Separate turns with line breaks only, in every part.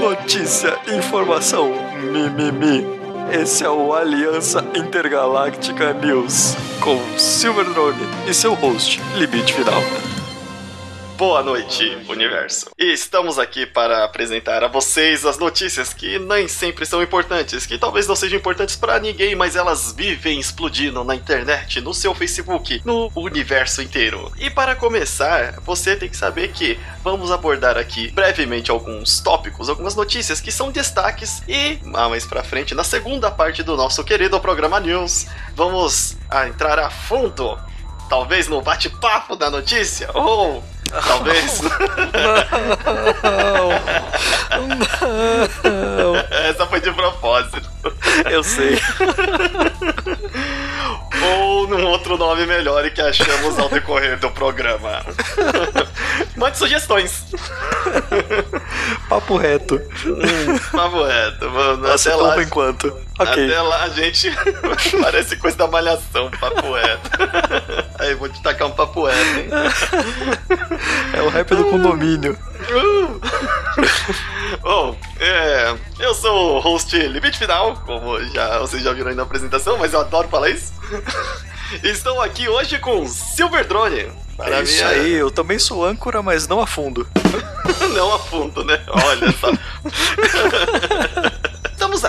Notícia, informação, mimimi. Esse é o Aliança Intergaláctica News com Silver Drone e seu host, Limite Final.
Boa noite, universo. E estamos aqui para apresentar a vocês as notícias que nem sempre são importantes, que talvez não sejam importantes para ninguém, mas elas vivem explodindo na internet, no seu Facebook, no universo inteiro. E para começar, você tem que saber que vamos abordar aqui brevemente alguns tópicos, algumas notícias que são destaques e ah, mais para frente, na segunda parte do nosso querido programa News, vamos entrar a fundo talvez no bate-papo da notícia, ou talvez.
Não, não.
Essa foi de propósito.
Eu sei.
Ou num outro nome melhor e que achamos ao decorrer do programa. Mande sugestões.
Papo reto.
Papo reto. Mano, até lá,
enquanto.
Até lá a gente parece coisa da malhação, papo reto. Aí vou te tacar um papo reto, hein?
É o rap do condomínio.
Bom, é, eu sou o host Limite Final, como já, vocês já viram aí na apresentação, mas eu adoro falar isso. Estou aqui hoje com Silver Drone. Para
É isso
minha-
aí, eu também sou âncora, mas não a fundo.
Não a fundo, né? Olha só. Estamos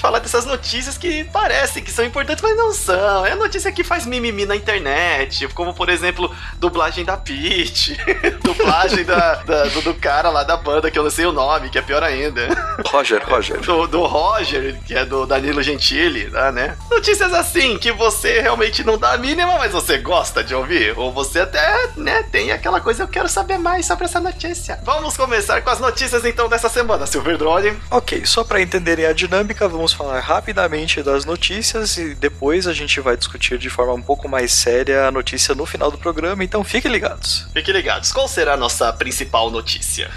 falar dessas notícias que parecem que são importantes, mas não são. É notícia que faz mimimi na internet, como por exemplo, dublagem da Peach, dublagem da, da- do, do cara lá da banda, que eu não sei o nome, que é pior ainda.
Roger, Roger.
Do, do Roger, que é do Danilo Gentili, tá, né? Notícias assim, que você realmente não dá a mínima, mas você gosta de ouvir. Ou você até, né, tem aquela coisa, eu quero saber mais sobre essa notícia. Vamos começar com as notícias então dessa semana, Silver Drone.
Ok, só para entenderem a dinâmica, vamos falar rapidamente das notícias e depois a gente vai discutir de forma um pouco mais séria a notícia no final do programa, então fiquem ligados.
Fiquem ligados, qual será a nossa principal notícia?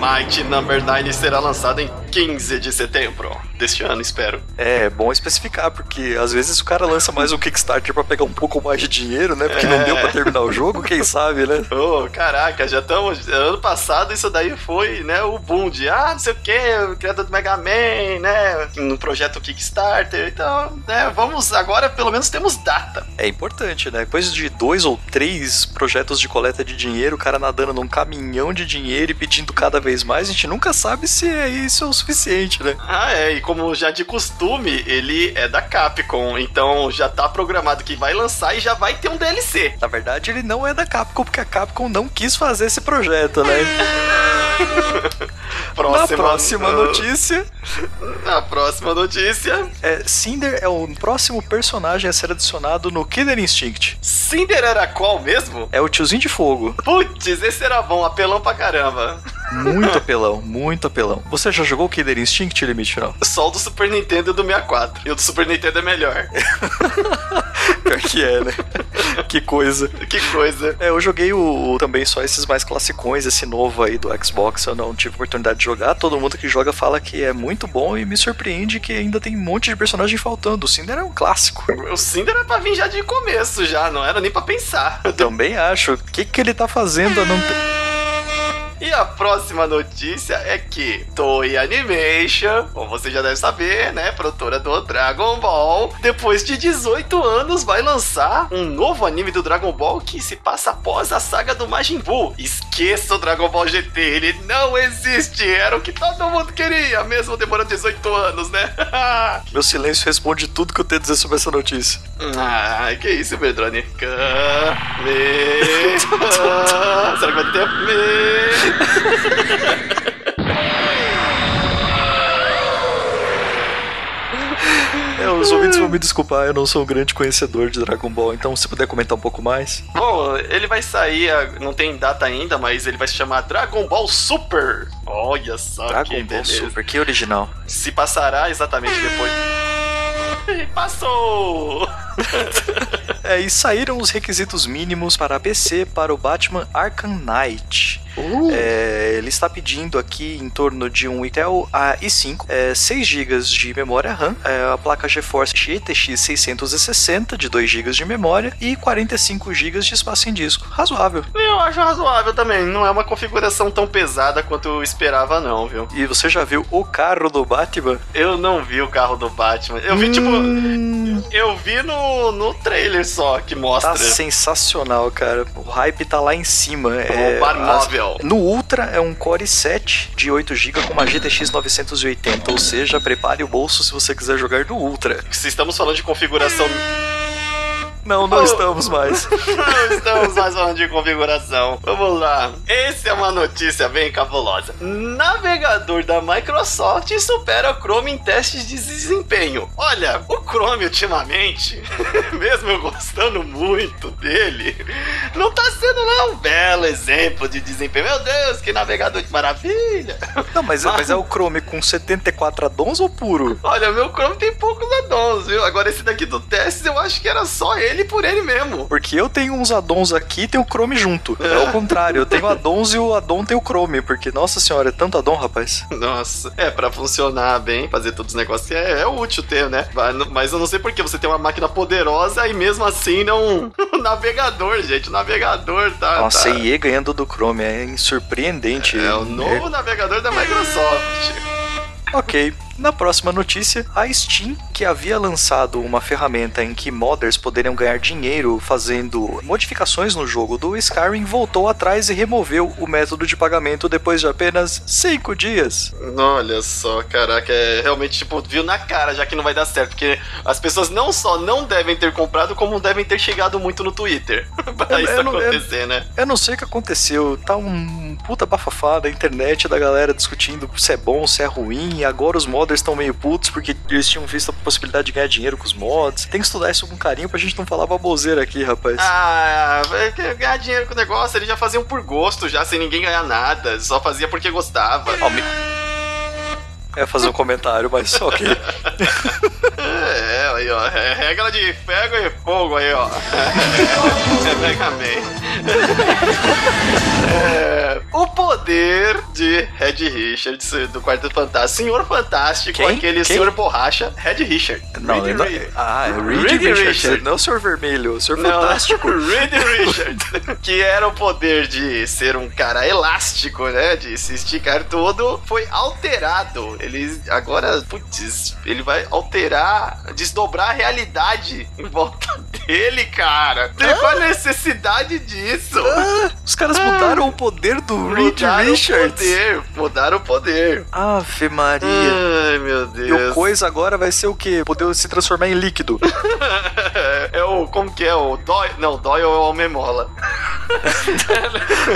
Might Number 9 será lançado em 15 de setembro deste ano, espero.
É bom especificar, porque às vezes o cara lança mais um Kickstarter pra pegar um pouco mais de dinheiro, né? Porque
É.
não deu pra terminar o jogo, quem sabe, né?
Ô, caraca, já estamos. Ano passado isso daí foi, né, o boom de ah, não sei o que, o criador do Mega Man, né? No projeto Kickstarter. Então, né, vamos. Agora pelo menos temos data.
É importante, né? Depois de dois ou três projetos de coleta de dinheiro, o cara nadando num caminhão de dinheiro e pedindo cada vez mais, a gente nunca sabe se é isso o suficiente, né?
Ah, é, e como já de costume, ele é da Capcom, então já tá programado que vai lançar e já vai ter um DLC.
Na verdade, ele não é da Capcom, porque a Capcom não quis fazer esse projeto, né? Na próxima notícia,
Na próxima notícia,
é, Cinder é o próximo personagem a ser adicionado no Killer Instinct.
Cinder era qual mesmo?
É o tiozinho de fogo.
Putz, esse era bom, apelão pra caramba.
Muito apelão, muito apelão. Você já jogou Killer Instinct Limite Final?
Só o do Super Nintendo e do 64. E o do Super Nintendo é melhor.
Pior que é, né? que coisa.
que coisa.
É, eu joguei o, o- também só esses mais classicões, esse novo aí do Xbox, eu não tive oportunidade de jogar. Todo mundo que joga fala que é muito bom e me surpreende que ainda tem um monte de personagem faltando. O Cinder é um clássico.
O Cinder era pra vir já de começo, já, não era nem pra pensar.
Eu também acho. O que, que ele tá fazendo a não ter.
E a próxima notícia é que Toei Animation, como você já deve saber, né, produtora do Dragon Ball, depois de 18 anos vai lançar um novo anime do Dragon Ball que se passa após a saga do Majin Buu. Esqueça o Dragon Ball GT, ele não existe, era o que todo mundo queria, mesmo demorando 18 anos, né?
Meu silêncio responde tudo que eu tenho a dizer sobre essa notícia.
Ah, que isso. Ah, Será que vai ter.
É, os ouvintes vão me desculpar, eu não sou um grande conhecedor de Dragon Ball, então se puder comentar um pouco mais.
Bom, ele vai sair, ah, não tem data ainda, mas ele vai se chamar Dragon Ball Super. Olha só que
Dragon Ball
beleza.
Super, que original.
Se passará exatamente depois. Passou!
É, e saíram os requisitos mínimos para PC para o Batman Arkham Knight. Uh. É, ele está pedindo aqui em torno de um Intel i5, é, 6 GB de memória RAM, é, a placa GeForce GTX 660 de 2 GB de memória e 45 GB de espaço em disco. Razoável.
Eu acho razoável também. Não é uma configuração tão pesada quanto eu esperava, não, viu?
E você já viu o carro do Batman?
Eu não vi o carro do Batman. Eu vi, tipo, hum... tipo. Eu vi no, no trailer só que mostra.
Tá sensacional, cara. O hype tá lá em cima. O
é, Barmóvel.
No Ultra é um Core i7 de 8 GB com uma GTX 980. Ou seja, prepare o bolso se você quiser jogar no Ultra.
Se estamos falando de configuração.
Não, não oh. estamos mais.
não estamos mais falando de configuração. Vamos lá. Essa é uma notícia bem cabulosa. Navegador da Microsoft supera o Chrome em testes de desempenho. Olha, o Chrome ultimamente, mesmo eu gostando muito dele, não tá sendo lá um belo exemplo de desempenho. Meu Deus, que navegador de maravilha.
Não, mas, mas... mas é o Chrome com 74 addons ou puro?
Olha, meu Chrome tem poucos addons, viu? Agora esse daqui do testes eu acho que era só ele ele por ele mesmo.
Porque eu tenho uns addons aqui e tem o Chrome junto. É o contrário, eu tenho addons e o addon tem o Chrome. Porque, nossa senhora, é tanto addon, rapaz.
Nossa. É, para funcionar bem, fazer todos os negócios, é, é útil ter, né? Mas eu não sei porque você tem uma máquina poderosa e mesmo assim não. o navegador, gente. O navegador tá.
Nossa,
tá...
IE ganhando do Chrome é surpreendente.
É, é o novo é... navegador da Microsoft.
ok. Na próxima notícia, a Steam, que havia lançado uma ferramenta em que modders poderiam ganhar dinheiro fazendo modificações no jogo do Skyrim, voltou atrás e removeu o método de pagamento depois de apenas 5 dias.
Olha só, caraca, é realmente tipo, viu na cara já que não vai dar certo, porque as pessoas não só não devem ter comprado, como devem ter chegado muito no Twitter pra isso eu, acontecer,
eu,
né?
Eu não sei o que aconteceu, tá um puta bafafá da internet da galera discutindo se é bom, se é ruim, e agora os modders modders estão meio putos porque eles tinham visto a possibilidade de ganhar dinheiro com os mods. Tem que estudar isso com carinho pra gente não falar baboseira aqui, rapaz.
Ah, ganhar dinheiro com o negócio, eles já faziam por gosto, já sem ninguém ganhar nada. Só fazia porque gostava.
Oh, me... É fazer um comentário, mas ok.
é, aí ó, é regra de ferro e fogo aí ó. É Mega Man. É, o poder de Red Richards do Quarto Fantástico. Senhor Fantástico, Quem? aquele Quem? senhor borracha, Red Richard.
Não, Reed, não. Ah, é Reed, Reed Richard. Richard. Não o senhor vermelho, o senhor não, fantástico.
Reed Richard. que era o poder de ser um cara elástico, né? De se esticar todo, foi alterado. Ele agora, putz, ele vai alterar, desdobrar a realidade em volta dele, cara. Tem qual a necessidade disso?
Ah, os caras mudaram ah, o poder do Reed Richards.
Poder, mudaram o poder.
Ave Maria.
Ai, meu Deus.
E o coisa agora vai ser o quê? Poder se transformar em líquido.
é o. Como que é? O Doyle. Não, Doyle é o Homem Mola.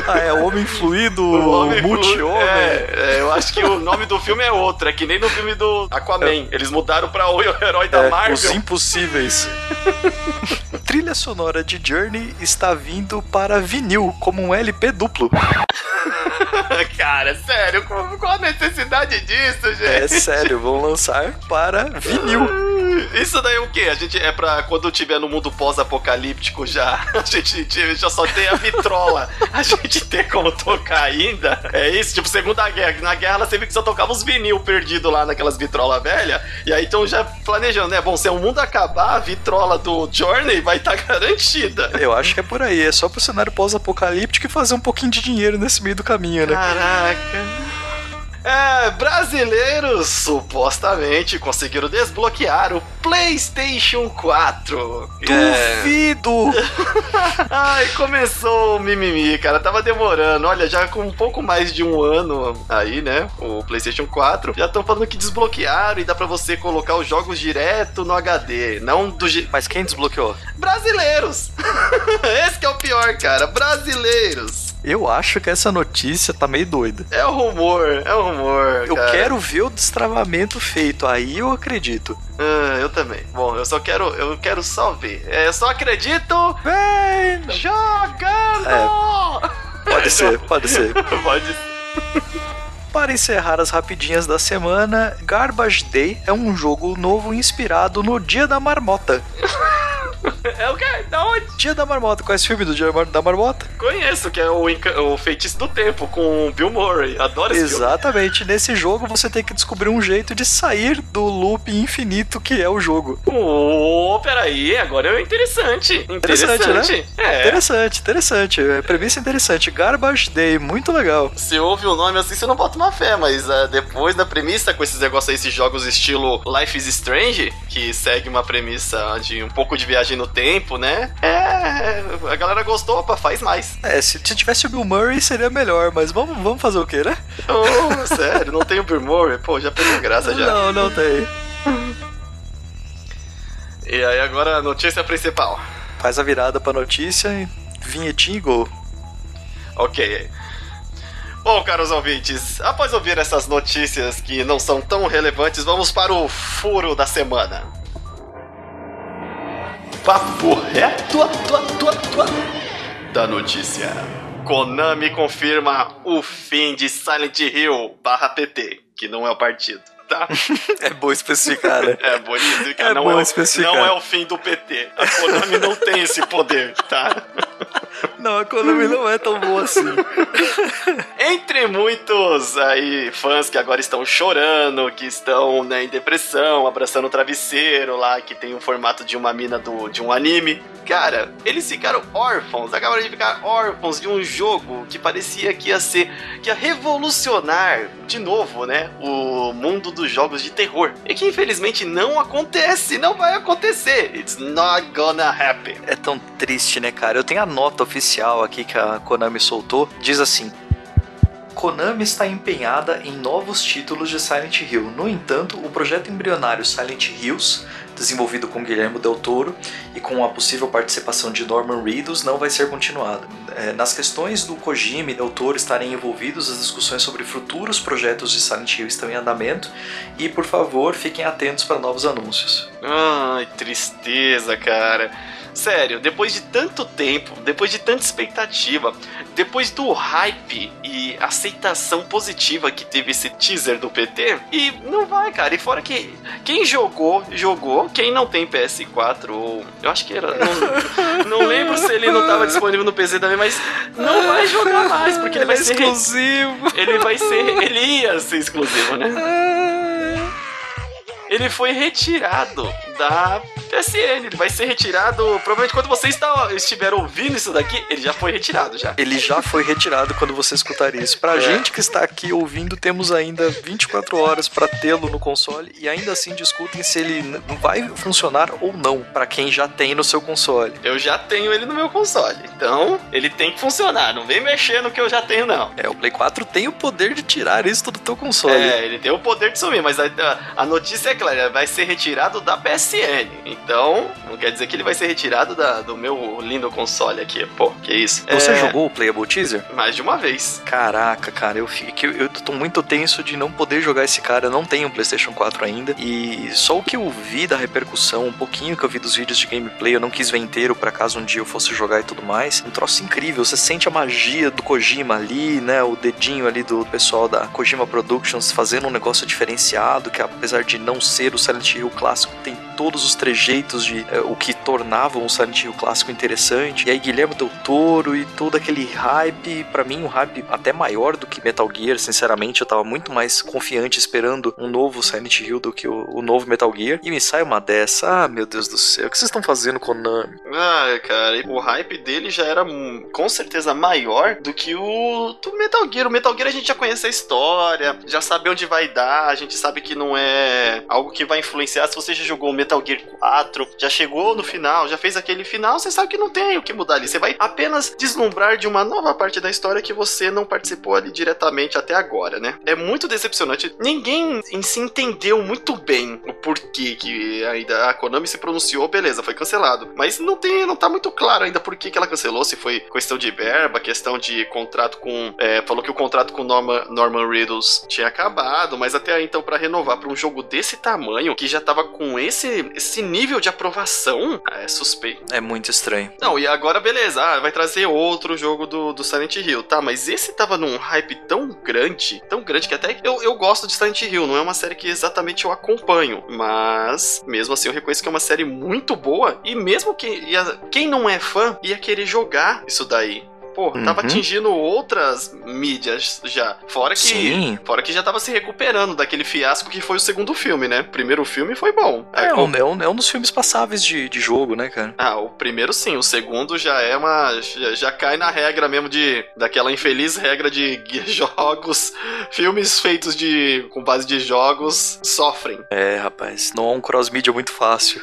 ah, é o Homem Fluido, o Multi-Homem.
É, é, eu acho que o nome do filme é outro. É que nem no filme do Aquaman. É. Eles mudaram pra o herói da
é,
Marvel.
Os Impossíveis. Trilha sonora de Journey está vindo para vinil como um LP duplo.
Cara, sério, qual a necessidade disso, gente?
É sério, vão lançar para vinil.
Isso daí é o quê? A gente é pra quando tiver no mundo pós-apocalíptico já, a gente já só tem a vitrola. A gente tem como tocar ainda. É isso, tipo, Segunda Guerra. Na guerra ela sempre que só tocava os vinil perdido lá naquelas vitrolas velhas. E aí então já planejando, né? Bom, se o mundo acabar, a vitrola do Journey vai estar tá garantida.
Eu acho que é por aí. É só pro cenário pós-apocalíptico e fazer um pouquinho de dinheiro nesse meio do caminho, né?
Caraca. É, brasileiros supostamente conseguiram desbloquear o PlayStation 4.
Duvido! É.
Ai, começou o mimimi, cara. Tava demorando. Olha, já com um pouco mais de um ano aí, né? O PlayStation 4. Já estão falando que desbloquearam e dá pra você colocar os jogos direto no HD. Não do.
Mas quem desbloqueou?
Brasileiros! Esse que é o pior, cara. Brasileiros.
Eu acho que essa notícia tá meio doida.
É um rumor, é um rumor.
Eu cara. quero ver o destravamento feito, aí eu acredito.
Ah, eu também. Bom, eu só quero, eu quero só ver. É, eu só acredito.
Vem
jogando.
É, pode ser, pode ser.
pode ser.
Para encerrar as rapidinhas da semana, Garbage Day é um jogo novo inspirado no Dia da Marmota.
É o quê? Da onde?
Dia da Marmota. Conhece o filme do Dia da Marmota?
Conheço, que é o, o Feitiço do Tempo, com o Bill Murray. Adoro esse
Exatamente. Filme. Nesse jogo você tem que descobrir um jeito de sair do loop infinito que é o jogo.
Oh, peraí, agora é interessante. Interessante, interessante
né? É. Interessante, interessante. É, premissa interessante. Garbage Day, muito legal.
Você ouve o nome assim, você não bota uma fé, mas uh, depois da premissa, com esses negócios aí, esses jogos estilo Life is Strange, que segue uma premissa de um pouco de viagem no tempo, né? É. A galera gostou, opa, faz mais.
É, se, se tivesse o Bill Murray seria melhor, mas vamos, vamos fazer o quê, né?
Oh, sério, não tem o Bill Murray? Pô, já perdeu graça já.
Não, não tem.
E aí agora a notícia principal.
Faz a virada pra notícia e vinhetinha e gol.
Ok. Bom, caros ouvintes, após ouvir essas notícias que não são tão relevantes, vamos para o furo da semana. Papo reto da notícia. Konami confirma o fim de Silent Hill barra PT, que não é o partido. Tá?
é bom especificar, né?
É bom especificar. É não, bom é, especificar. não é o fim do PT. A Konami não tem esse poder, tá?
Não, a Konami não é tão boa assim.
Entre muitos aí fãs que agora estão chorando, que estão né, em depressão, abraçando o travesseiro lá, que tem o formato de uma mina do, de um anime. Cara, eles ficaram órfãos, acabaram de ficar órfãos de um jogo que parecia que ia ser, que ia revolucionar de novo, né, o mundo dos jogos de terror. E que infelizmente não acontece, não vai acontecer. It's not gonna happen.
É tão triste, né, cara? Eu tenho a nota oficial aqui que a Konami soltou. Diz assim: Konami está empenhada em novos títulos de Silent Hill. No entanto, o projeto embrionário Silent Hills desenvolvido com Guilherme Del Toro e com a possível participação de Norman Reedus, não vai ser continuado. É, nas questões do Kojima e Del Toro estarem envolvidos, as discussões sobre futuros projetos de Silent Hill estão em andamento e, por favor, fiquem atentos para novos anúncios.
Ai, tristeza, cara. Sério, depois de tanto tempo, depois de tanta expectativa, depois do hype e aceitação positiva que teve esse teaser do PT, e não vai, cara. E fora que quem jogou, jogou. Quem não tem PS4 ou. Eu acho que era. Não, não lembro se ele não estava disponível no PC também, mas não vai jogar mais, porque ele, ele vai é ser.
exclusivo.
Ele vai ser. Ele ia ser exclusivo, né? Ele foi retirado da PSN. Ele vai ser retirado. Provavelmente quando você está, estiver ouvindo isso daqui, ele já foi retirado já.
Ele já foi retirado quando você escutar isso. Pra é. gente que está aqui ouvindo, temos ainda 24 horas para tê-lo no console e ainda assim discutem se ele vai funcionar ou não para quem já tem no seu console.
Eu já tenho ele no meu console. Então, ele tem que funcionar. Não vem mexer no que eu já tenho não.
É, o Play 4 tem o poder de tirar isso do teu console.
É, ele tem o poder de sumir, mas a, a notícia é clara, vai ser retirado da PSN. Então, não quer dizer que ele vai ser retirado da, do meu lindo console aqui. Pô, que isso.
Você é... jogou o Playable Teaser?
Mais de uma vez.
Caraca, cara, eu, fico, eu, eu tô muito tenso de não poder jogar esse cara. Eu não tenho um PlayStation 4 ainda. E só o que eu vi da repercussão, um pouquinho que eu vi dos vídeos de gameplay, eu não quis ver inteiro para caso um dia eu fosse jogar e tudo mais. Um troço incrível. Você sente a magia do Kojima ali, né? O dedinho ali do pessoal da Kojima Productions fazendo um negócio diferenciado, que apesar de não ser o Silent Hill clássico, tem todos os trejeitos de é, o que tornava um Silent Hill clássico interessante. E aí Guilherme Del Toro e todo aquele hype, para mim um hype até maior do que Metal Gear, sinceramente, eu tava muito mais confiante esperando um novo Silent Hill do que o, o novo Metal Gear. E me sai uma dessa, ah, meu Deus do céu, o que vocês estão fazendo com o Nami?
Ah, cara, o hype dele já era com certeza maior do que o do Metal Gear. O Metal Gear a gente já conhece a história, já sabe onde vai dar, a gente sabe que não é algo que vai influenciar. Se você já jogou o Metal Gear 4, já chegou no final, já fez aquele final, você sabe que não tem o que mudar ali. Você vai apenas deslumbrar de uma nova parte da história que você não participou ali diretamente até agora, né? É muito decepcionante. Ninguém em si entendeu muito bem o porquê que ainda a Konami se pronunciou, beleza, foi cancelado. Mas não tem, não tá muito claro ainda por que, que ela cancelou, se foi questão de verba, questão de contrato com. É, falou que o contrato com Norman, Norman Riddles tinha acabado, mas até então, para renovar para um jogo desse tamanho, que já tava com esse esse, esse nível de aprovação é suspeito.
É muito estranho.
Não, e agora beleza, ah, vai trazer outro jogo do, do Silent Hill. Tá, mas esse tava num hype tão grande, tão grande que até eu, eu gosto de Silent Hill, não é uma série que exatamente eu acompanho, mas mesmo assim eu reconheço que é uma série muito boa e mesmo que ia, quem não é fã ia querer jogar isso daí. Pô, uhum. tava atingindo outras mídias já. Fora que, Sim. fora que já tava se recuperando daquele fiasco que foi o segundo filme, né? O primeiro filme foi bom.
É, é, um, é, um, é um dos filmes passáveis de, de jogo, né, cara?
Ah, o primeiro sim, o segundo já é uma. Já, já cai na regra mesmo de. daquela infeliz regra de jogos. Filmes feitos de. com base de jogos sofrem.
É, rapaz, não é um cross-mídia muito fácil.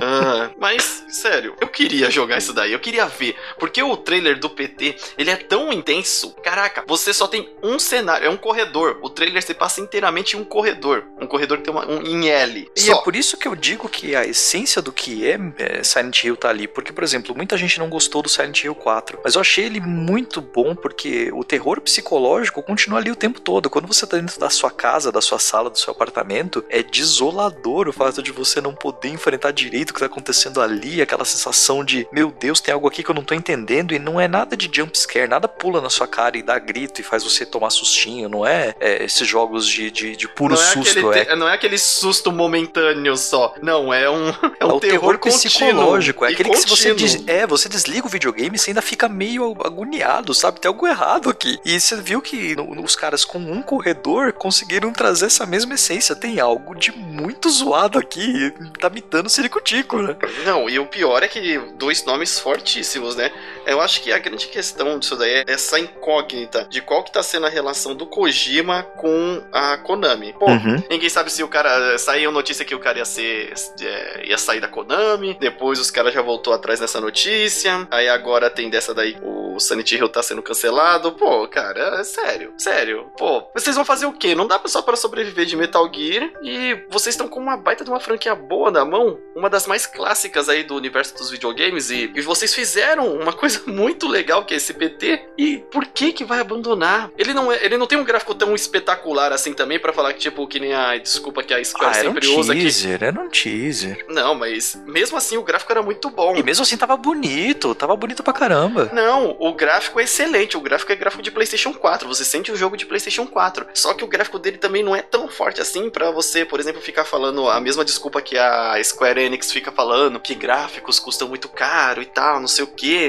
ah, mas, sério, eu queria jogar isso daí, eu queria ver. Porque o trailer do PT ele é tão intenso. Caraca, você só tem um cenário, é um corredor. O trailer se passa inteiramente em um corredor. Um corredor que tem uma, um em L.
E só. é por isso que eu digo que a essência do que é, é Silent Hill tá ali. Porque, por exemplo, muita gente não gostou do Silent Hill 4. Mas eu achei ele muito bom porque o terror psicológico continua ali o tempo todo. Quando você tá dentro da sua casa, da sua sala, do seu apartamento, é desolador o fato de você não poder enfrentar direito o que tá acontecendo ali, aquela sensação de, meu Deus, tem algo aqui que eu não tô entendendo e não é nada de de jumpscare, nada pula na sua cara e dá grito e faz você tomar sustinho, não é, é esses jogos de, de, de puro
não
é susto.
É... Não é aquele susto momentâneo só. Não, é um, é um é terror, terror
psicológico.
É
aquele
contínuo.
que se você, des... é, você desliga o videogame e você ainda fica meio agoniado, sabe? Tem algo errado aqui. E você viu que no, os caras com um corredor conseguiram trazer essa mesma essência. Tem algo de muito zoado aqui. Tá me dando ciricutico, né?
Não, e o pior é que dois nomes fortíssimos, né? Eu acho que a grande questão disso daí é essa incógnita de qual que tá sendo a relação do Kojima com a Konami. Pô, uhum. ninguém sabe se o cara. Saiu notícia que o cara ia ser. É, ia sair da Konami. Depois os caras já voltou atrás nessa notícia. Aí agora tem dessa daí. O Sanity Hill tá sendo cancelado. Pô, cara, é sério. Sério. Pô, vocês vão fazer o quê? Não dá só para sobreviver de Metal Gear. E vocês estão com uma baita de uma franquia boa na mão. Uma das mais clássicas aí do universo dos videogames. E, e vocês fizeram uma coisa muito legal que é esse PT. E por que que vai abandonar? Ele não, é, ele não tem um gráfico tão espetacular assim também para falar que, tipo, que nem a desculpa que a Square ah, sempre
um
usa
aqui. Era um teaser.
Não, mas mesmo assim o gráfico era muito bom.
E mesmo assim tava bonito, tava bonito pra caramba.
Não, o gráfico é excelente. O gráfico é gráfico de PlayStation 4. Você sente o jogo de PlayStation 4. Só que o gráfico dele também não é tão forte assim para você, por exemplo, ficar falando a mesma desculpa que a Square Enix fica falando, que gráficos custam muito caro e tal, não sei o.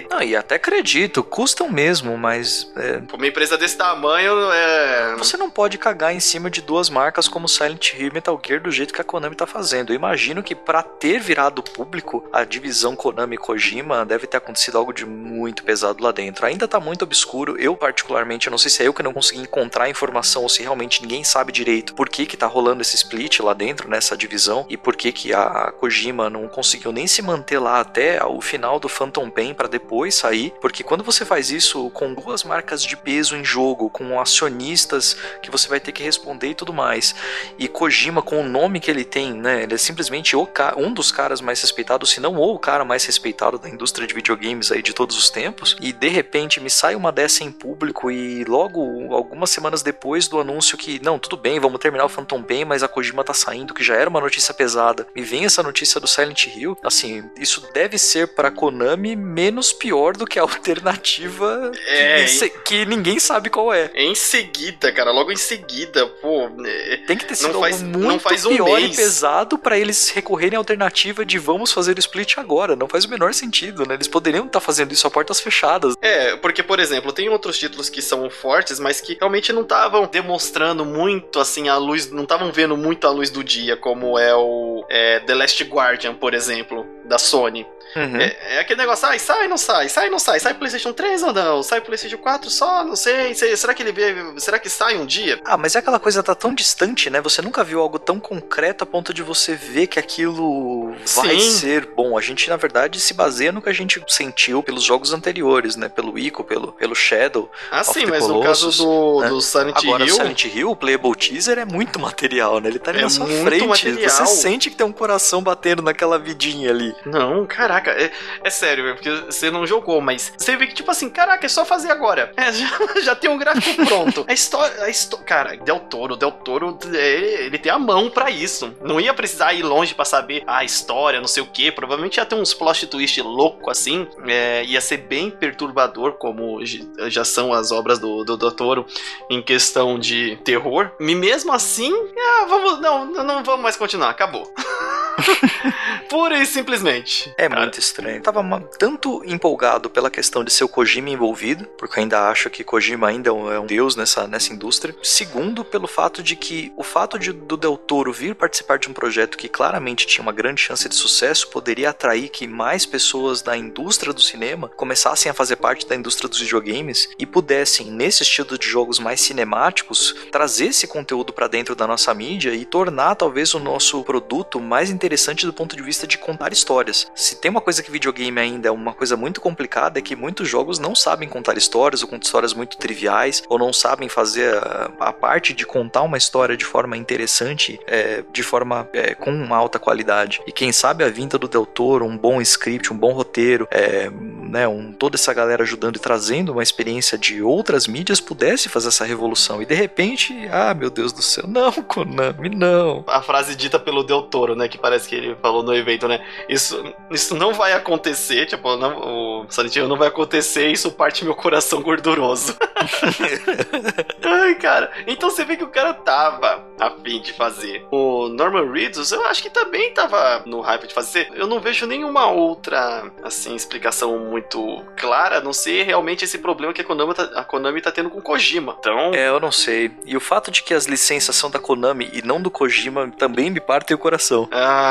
Não, e até acredito, custam mesmo, mas. É...
Uma empresa desse tamanho é.
Você não pode cagar em cima de duas marcas como Silent Hill e Metal Gear do jeito que a Konami tá fazendo. Eu imagino que para ter virado público, a divisão Konami Kojima deve ter acontecido algo de muito pesado lá dentro. Ainda tá muito obscuro. Eu, particularmente, eu não sei se é eu que não consegui encontrar informação ou se realmente ninguém sabe direito por que que tá rolando esse split lá dentro, nessa divisão, e por que que a Kojima não conseguiu nem se manter lá até o final do Phantom Pain para depois sair, porque quando você faz isso com duas marcas de peso em jogo, com acionistas que você vai ter que responder e tudo mais, e Kojima com o nome que ele tem, né, ele é simplesmente um dos caras mais respeitados, se não o cara mais respeitado da indústria de videogames aí de todos os tempos, e de repente me sai uma dessa em público e logo algumas semanas depois do anúncio que, não, tudo bem, vamos terminar o Phantom Pain, mas a Kojima tá saindo, que já era uma notícia pesada, me vem essa notícia do Silent Hill, assim, isso deve ser para Konami menos pior do que a alternativa é, que, que, ninguém sabe qual é.
Em seguida, cara, logo em seguida, pô.
É, Tem que ter sido não faz, muito não faz um pior mês. e pesado para eles recorrerem à alternativa de vamos fazer o split agora. Não faz o menor sentido, né? Eles poderiam estar tá fazendo isso a portas fechadas.
É, porque, por exemplo, tem outros títulos que são fortes, mas que realmente não estavam demonstrando muito, assim, a luz, não estavam vendo muito a luz do dia, como é o é, The Last Guardian, por exemplo, da Sony. Uhum. É, é, aquele negócio, sai, sai, não sai, sai, não sai, sai PlayStation 3 ou não, sai PlayStation 4 só, não sei, será que ele vê, será que sai um dia?
Ah, mas é aquela coisa tá tão distante, né? Você nunca viu algo tão concreto a ponto de você ver que aquilo vai Sim. ser bom. A gente, na verdade, se baseia no que a gente sentiu pelos jogos anteriores, né? Pelo Ico, pelo, pelo Shadow.
Ah, sim, mas no caso do, né? do Silent
Agora,
Hill.
Agora, Silent Hill, o Playable Teaser é muito material, né? Ele tá ali é na sua frente. Material. Você sente que tem um coração batendo naquela vidinha ali.
Não, caraca, é, é sério, porque você não jogou, mas você vê que, tipo assim, caraca, é só fazer agora. É, já, já, tem um gráfico pronto. A história, a história. Cara, Del Toro, Del Toro, ele, ele tem a mão para isso. Não ia precisar ir longe para saber a história, não sei o que. Provavelmente ia ter uns plot twist louco assim. É, ia ser bem perturbador, como já são as obras do, do, do Toro em questão de terror. E mesmo assim, ah, vamos. Não, não vamos mais continuar, acabou. Pura e simplesmente.
É cara. muito estranho. tava tanto empolgado pela questão de ser o Kojima envolvido, porque eu ainda acho que Kojima ainda é um deus nessa, nessa indústria. Segundo, pelo fato de que o fato de, do Del Toro vir participar de um projeto que claramente tinha uma grande chance de sucesso poderia atrair que mais pessoas da indústria do cinema começassem a fazer parte da indústria dos videogames e pudessem, nesse estilo de jogos mais cinemáticos, trazer esse conteúdo para dentro da nossa mídia e tornar talvez o nosso produto mais interessante interessante do ponto de vista de contar histórias. Se tem uma coisa que videogame ainda é uma coisa muito complicada, é que muitos jogos não sabem contar histórias, ou contam histórias muito triviais, ou não sabem fazer a, a parte de contar uma história de forma interessante, é, de forma é, com uma alta qualidade. E quem sabe a vinda do Del Toro, um bom script, um bom roteiro, é, né, um, toda essa galera ajudando e trazendo uma experiência de outras mídias pudesse fazer essa revolução. E de repente, ah, meu Deus do céu, não, Konami, não.
A frase dita pelo Del Toro, né, que parece que ele falou no evento, né? Isso, isso não vai acontecer, tipo, não, o Silent Hill não vai acontecer, isso parte meu coração gorduroso. Ai, cara. Então você vê que o cara tava a fim de fazer. O Norman Reedus, eu acho que também tava no hype de fazer. Eu não vejo nenhuma outra, assim, explicação muito clara, a não ser realmente esse problema que a Konami tá, a Konami tá tendo com Kojima. Então...
É, eu não sei. E o fato de que as licenças são da Konami e não do Kojima também me parte o coração.
Ah,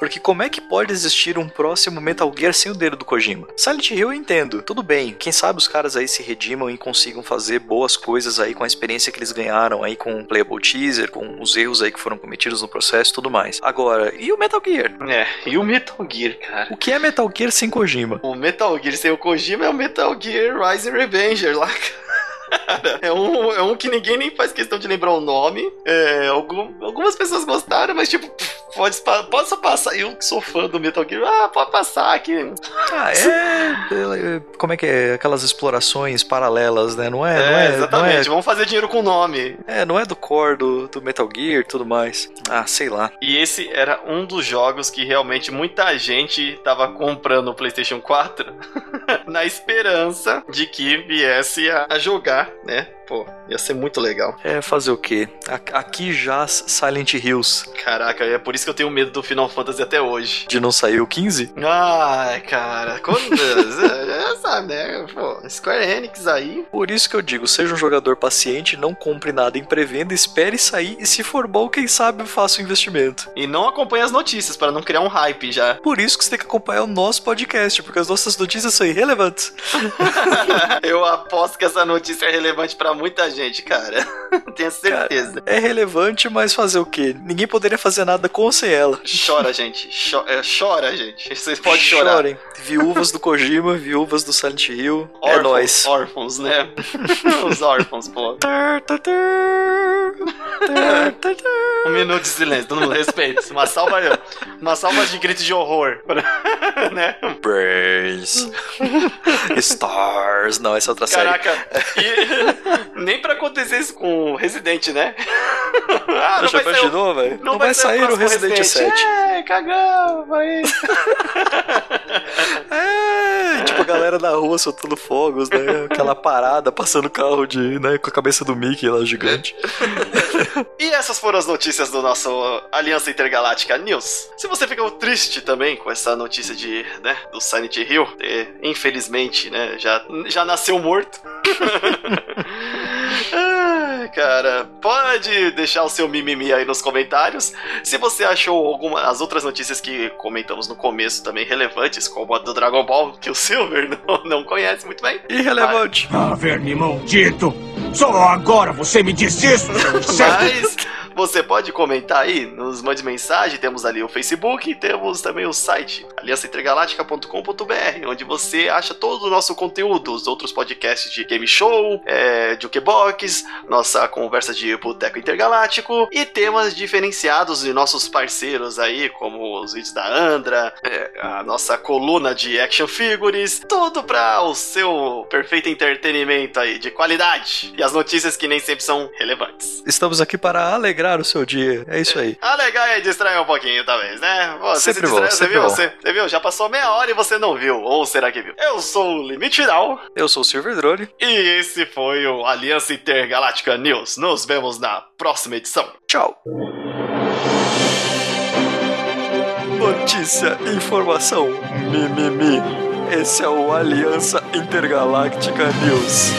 porque como é que pode existir um próximo Metal Gear sem o dedo do Kojima? Silent Hill eu entendo, tudo bem. Quem sabe os caras aí se redimam e consigam fazer boas coisas aí com a experiência que eles ganharam aí com o Playable Teaser, com os erros aí que foram cometidos no processo e tudo mais. Agora, e o Metal Gear?
É, e o Metal Gear, cara?
O que é Metal Gear sem Kojima?
O Metal Gear sem o Kojima é o Metal Gear Rising Revenger lá, cara é, um, é um que ninguém nem faz questão de lembrar o nome. É, algum, algumas pessoas gostaram, mas tipo, pode, pode só passar. Eu que sou fã do Metal Gear, ah, pode passar aqui.
Ah, é. Como é que é? Aquelas explorações paralelas, né? Não é? é não é
exatamente.
Não
é, Vamos fazer dinheiro com o nome.
É, não é do core do, do Metal Gear e tudo mais. Ah, sei lá.
E esse era um dos jogos que realmente muita gente tava comprando o PlayStation 4 na esperança de que viesse a, a jogar né? Pô, ia ser muito legal.
É, fazer o quê? Aqui já Silent Hills.
Caraca, é por isso que eu tenho medo do Final Fantasy até hoje.
De não sair o 15?
Ai, cara. Quando... é, sabe, né? Pô, Square Enix aí.
Por isso que eu digo, seja um jogador paciente, não compre nada em pré-venda, espere sair e se for bom, quem sabe faça o investimento.
E não acompanhe as notícias para não criar um hype já.
Por isso que você tem que acompanhar o nosso podcast, porque as nossas notícias são irrelevantes.
eu aposto que essa notícia é relevante para muita gente, cara. Tenho certeza.
Cara, é relevante, mas fazer o quê? Ninguém poderia fazer nada com ou sem ela.
Chora, gente. é, chora, gente. Vocês podem chorar. Chorem.
Viúvas do Kojima, viúvas do Silent Hill. Órfãos, é nóis.
Órfãos, né? Os órfãos, pô. um minuto de silêncio, todo mundo respeita. Uma salva, uma salva de gritos de horror. né?
Brains. Stars. Não, essa é outra
Caraca,
série.
Caraca, nem pra acontecer isso com Resident, né?
ah, não Já imaginou, velho? Não, não, vai, sair o Resident, Resident 7.
É, cagão, vai.
é, galera na rua soltando fogos, né? Aquela parada, passando carro de, né, com a cabeça do Mickey lá gigante.
e essas foram as notícias do nosso Aliança Intergaláctica News. Se você ficou triste também com essa notícia de, né, do Silent Hill, infelizmente, né, já, já nasceu morto. ah, cara, pode deixar o seu mimimi aí nos comentários. Se você achou alguma as outras notícias que comentamos no começo também relevantes, como a do Dragon Ball, que o Silver não, não conhece muito bem.
Irrelevante.
Ah, verme maldito! Só agora você me diz isso!
Mas Você pode comentar aí, nos mande mensagem, temos ali o Facebook, temos também o site aliançaintergaláctica.com.br, onde você acha todo o nosso conteúdo, os outros podcasts de Game Show, é, Jukebox, nossa conversa de Boteco Intergaláctico e temas diferenciados de nossos parceiros aí, como os vídeos da Andra, é, a nossa coluna de action figures, tudo para o seu perfeito entretenimento aí, de qualidade. E as notícias que nem sempre são relevantes.
Estamos aqui para alegrar o seu dia. É isso aí.
Alegrar e distrair um pouquinho, talvez, né?
Você sempre se distraiu, você viu?
Você, você, viu? Já passou meia hora e você não viu. Ou será que viu? Eu sou o Limite Final.
Eu sou o Silver Drone.
E esse foi o Aliança Intergaláctica News. Nos vemos na próxima edição.
Tchau. Notícia, informação, mimimi. Esse é o Aliança Intergaláctica News.